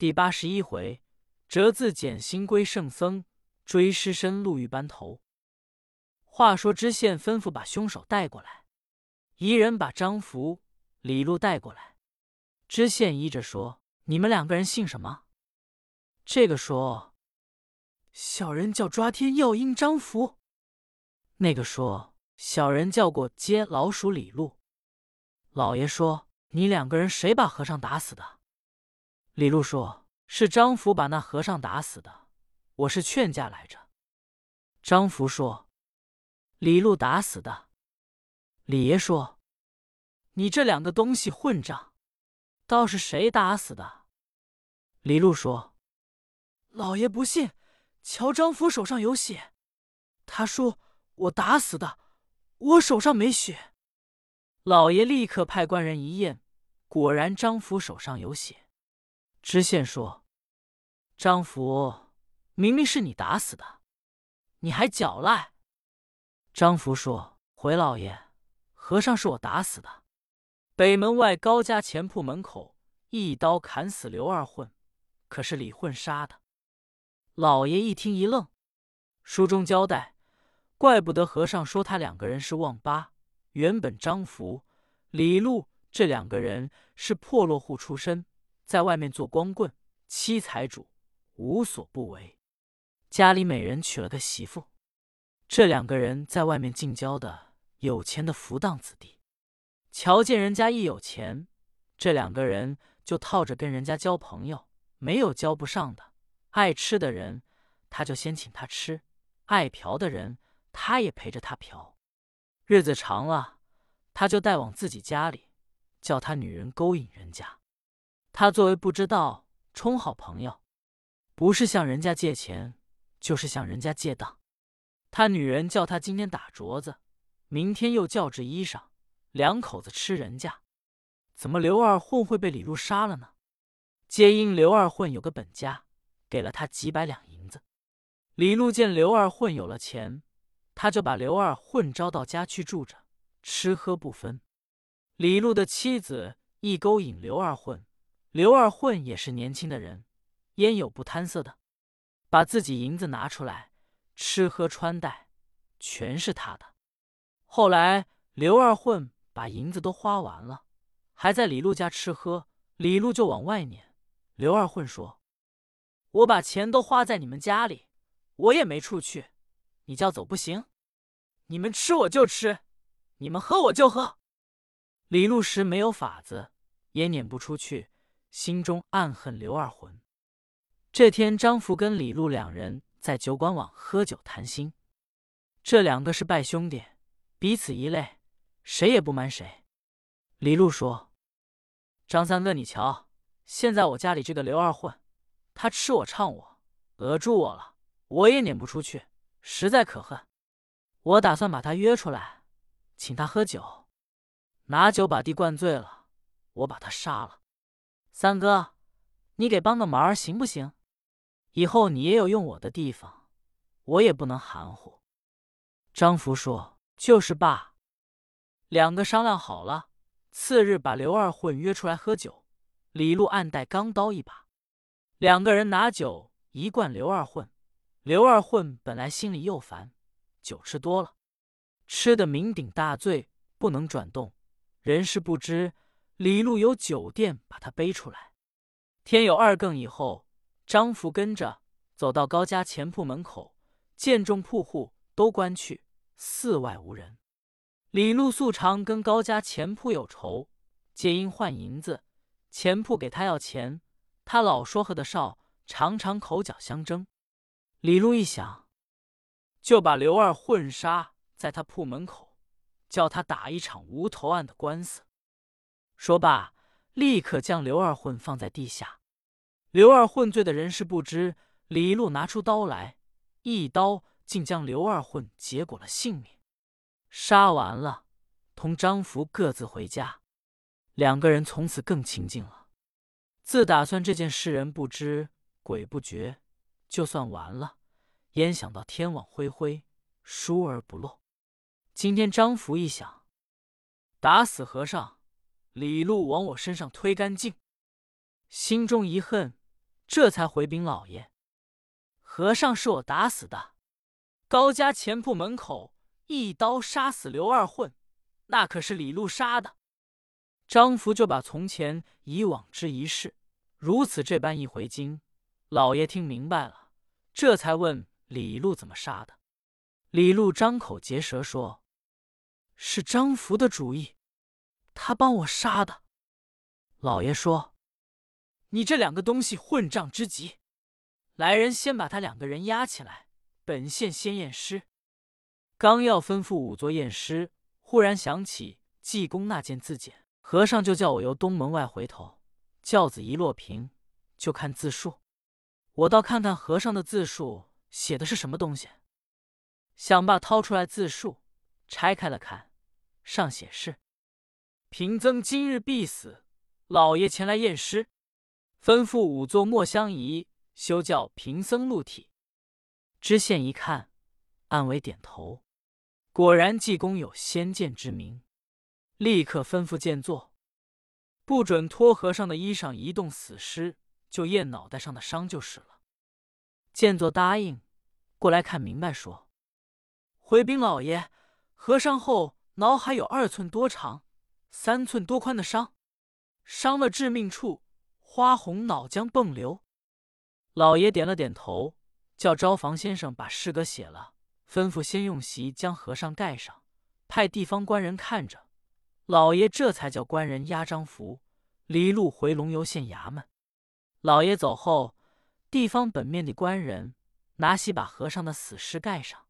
第八十一回，折字减薪归圣僧，追尸身路遇班头。话说知县吩咐把凶手带过来，一人把张福、李禄带过来。知县依着说：“你们两个人姓什么？”这个说：“小人叫抓天要鹰张福。”那个说：“小人叫过街老鼠李禄。”老爷说：“你两个人谁把和尚打死的？”李禄说：“是张福把那和尚打死的，我是劝架来着。”张福说：“李禄打死的。”李爷说：“你这两个东西混账，倒是谁打死的？”李禄说。老爷不信，瞧张福手上有血。他说我打死的，我手上没血。老爷立刻派官人一验，果然张福手上有血。知县说：“张福明明是你打死的，你还狡赖。”张福说：“回老爷，和尚是我打死的。北门外高家前铺门口一刀砍死刘二混，可是李混杀的。”老爷一听一愣，书中交代，怪不得和尚说他两个人是旺八。原本张福、李禄这两个人是破落户出身，在外面做光棍、妻财主，无所不为。家里美人娶了个媳妇，这两个人在外面尽交的有钱的浮荡子弟。瞧见人家一有钱，这两个人就套着跟人家交朋友，没有交不上的。爱吃的人，他就先请他吃；爱嫖的人，他也陪着他嫖。日子长了，他就带往自己家里，叫他女人勾引人家。他作为不知道，充好朋友，不是向人家借钱，就是向人家借当。他女人叫他今天打镯子，明天又叫制衣裳，两口子吃人家。怎么刘二混会被李禄杀了呢？皆因刘二混有个本家。给了他几百两银子。李禄见刘二混有了钱，他就把刘二混招到家去住着，吃喝不分。李禄的妻子一勾引刘二混，刘二混也是年轻的人，焉有不贪色的？把自己银子拿出来，吃喝穿戴全是他的。后来刘二混把银子都花完了，还在李禄家吃喝，李禄就往外撵。刘二混说。我把钱都花在你们家里，我也没处去，你叫走不行？你们吃我就吃，你们喝我就喝。李禄时没有法子，也撵不出去，心中暗恨刘二混。这天，张福跟李禄两人在酒馆网喝酒谈心，这两个是拜兄弟，彼此一类，谁也不瞒谁。李禄说：“张三哥，你瞧，现在我家里这个刘二混。”他吃我唱我，讹住我了，我也撵不出去，实在可恨。我打算把他约出来，请他喝酒，拿酒把地灌醉了，我把他杀了。三哥，你给帮个忙行不行？以后你也有用我的地方，我也不能含糊。张福说：“就是爸。”两个商量好了，次日把刘二混约出来喝酒。李禄暗带钢刀一把。两个人拿酒一灌刘二混，刘二混本来心里又烦，酒吃多了，吃的酩酊大醉，不能转动。人事不知，李禄由酒店把他背出来。天有二更以后，张福跟着走到高家前铺门口，见众铺户都关去，寺外无人。李禄素常跟高家前铺有仇，皆因换银子，前铺给他要钱。他老说和的少，常常口角相争。李禄一想，就把刘二混杀在他铺门口，叫他打一场无头案的官司。说罢，立刻将刘二混放在地下。刘二混醉的人事不知，李一路拿出刀来，一刀竟将刘二混结果了性命。杀完了，同张福各自回家，两个人从此更亲近了。自打算这件事人不知鬼不觉，就算完了，焉想到天网恢恢，疏而不漏。今天张福一想，打死和尚，李禄往我身上推干净，心中一恨，这才回禀老爷：“和尚是我打死的。高家钱铺门口一刀杀死刘二混，那可是李禄杀的。”张福就把从前以往之一事，如此这般一回京。老爷听明白了，这才问李禄怎么杀的。李禄张口结舌说：“是张福的主意，他帮我杀的。”老爷说：“你这两个东西混账之极！来人，先把他两个人押起来，本县先验尸。”刚要吩咐仵作验尸，忽然想起济公那件字简，和尚就叫我由东门外回头，轿子一落平，就看字数。我倒看看和尚的字数写的是什么东西。想罢，掏出来字数，拆开了看，上写是：“贫僧今日必死，老爷前来验尸，吩咐仵作莫相疑，休教贫僧露体。”知县一看，暗为点头，果然济公有先见之明，立刻吩咐见作，不准脱和尚的衣裳，移动死尸，就验脑袋上的伤就是了。见作答应，过来看明白说。回禀老爷，和尚后脑海有二寸多长、三寸多宽的伤，伤了致命处，花红脑浆迸流。老爷点了点头，叫招房先生把诗格写了，吩咐先用席将和尚盖上，派地方官人看着。老爷这才叫官人押张福、离路回龙游县衙门。老爷走后，地方本面的官人拿席把和尚的死尸盖上。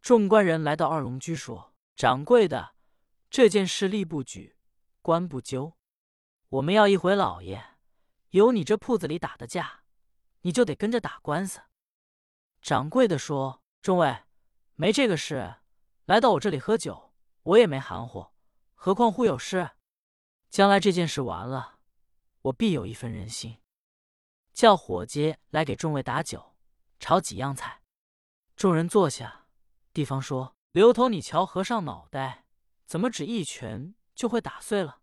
众官人来到二龙居，说：“掌柜的，这件事吏不举，官不究。我们要一回老爷，有你这铺子里打的架，你就得跟着打官司。”掌柜的说：“众位，没这个事，来到我这里喝酒，我也没含糊。何况忽有事？将来这件事完了，我必有一分人心。叫伙计来给众位打酒，炒几样菜。”众人坐下。地方说：“刘头，你瞧和尚脑袋怎么只一拳就会打碎了？”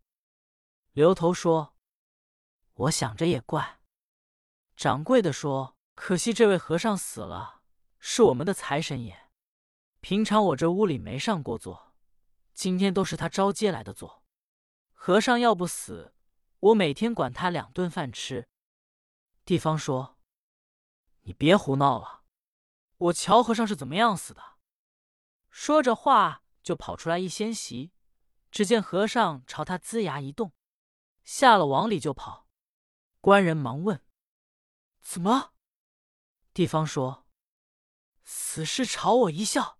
刘头说：“我想着也怪。”掌柜的说：“可惜这位和尚死了，是我们的财神爷。平常我这屋里没上过座，今天都是他招接来的座。和尚要不死，我每天管他两顿饭吃。”地方说：“你别胡闹了，我瞧和尚是怎么样死的。”说着话，就跑出来一掀席，只见和尚朝他龇牙一动，下了往里就跑。官人忙问：“怎么？”地方说：“死尸朝我一笑。”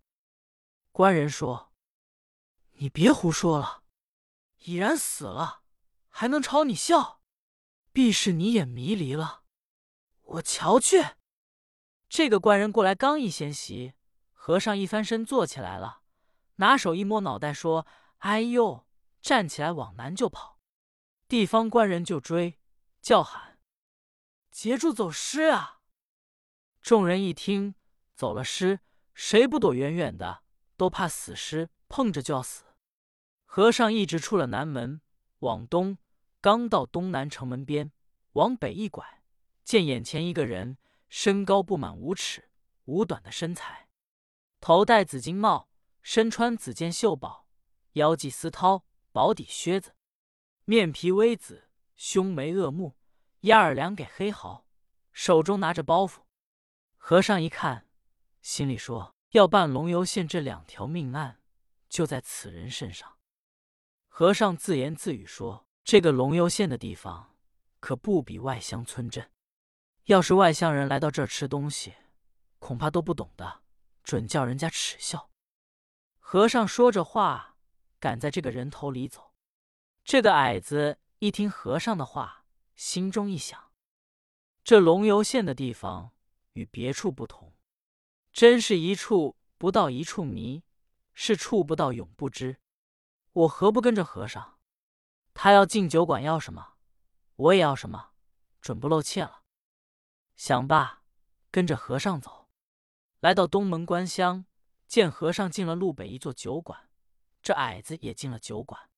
官人说：“你别胡说了，已然死了，还能朝你笑？必是你眼迷离了。我瞧去。”这个官人过来，刚一掀席。和尚一翻身坐起来了，拿手一摸脑袋，说：“哎呦！”站起来往南就跑。地方官人就追，叫喊：“截住走尸啊！”众人一听走了尸，谁不躲远远的？都怕死尸碰着就要死。和尚一直出了南门，往东，刚到东南城门边，往北一拐，见眼前一个人，身高不满五尺，五短的身材。头戴紫金帽，身穿紫箭绣宝，腰系丝绦，薄底靴子，面皮微紫，凶眉恶目，压耳两给黑毫，手中拿着包袱。和尚一看，心里说：要办龙游县这两条命案，就在此人身上。和尚自言自语说：这个龙游县的地方，可不比外乡村镇。要是外乡人来到这儿吃东西，恐怕都不懂的。准叫人家耻笑。和尚说着话，赶在这个人头里走。这个矮子一听和尚的话，心中一想：这龙游县的地方与别处不同，真是一处不到一处迷，是处不到永不知。我何不跟着和尚？他要进酒馆要什么，我也要什么，准不露怯了。想罢，跟着和尚走。来到东门关厢，见和尚进了路北一座酒馆，这矮子也进了酒馆。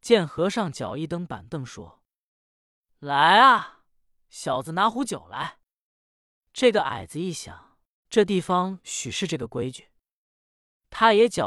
见和尚脚一蹬板凳，说：“来啊，小子拿壶酒来。”这个矮子一想，这地方许是这个规矩，他也脚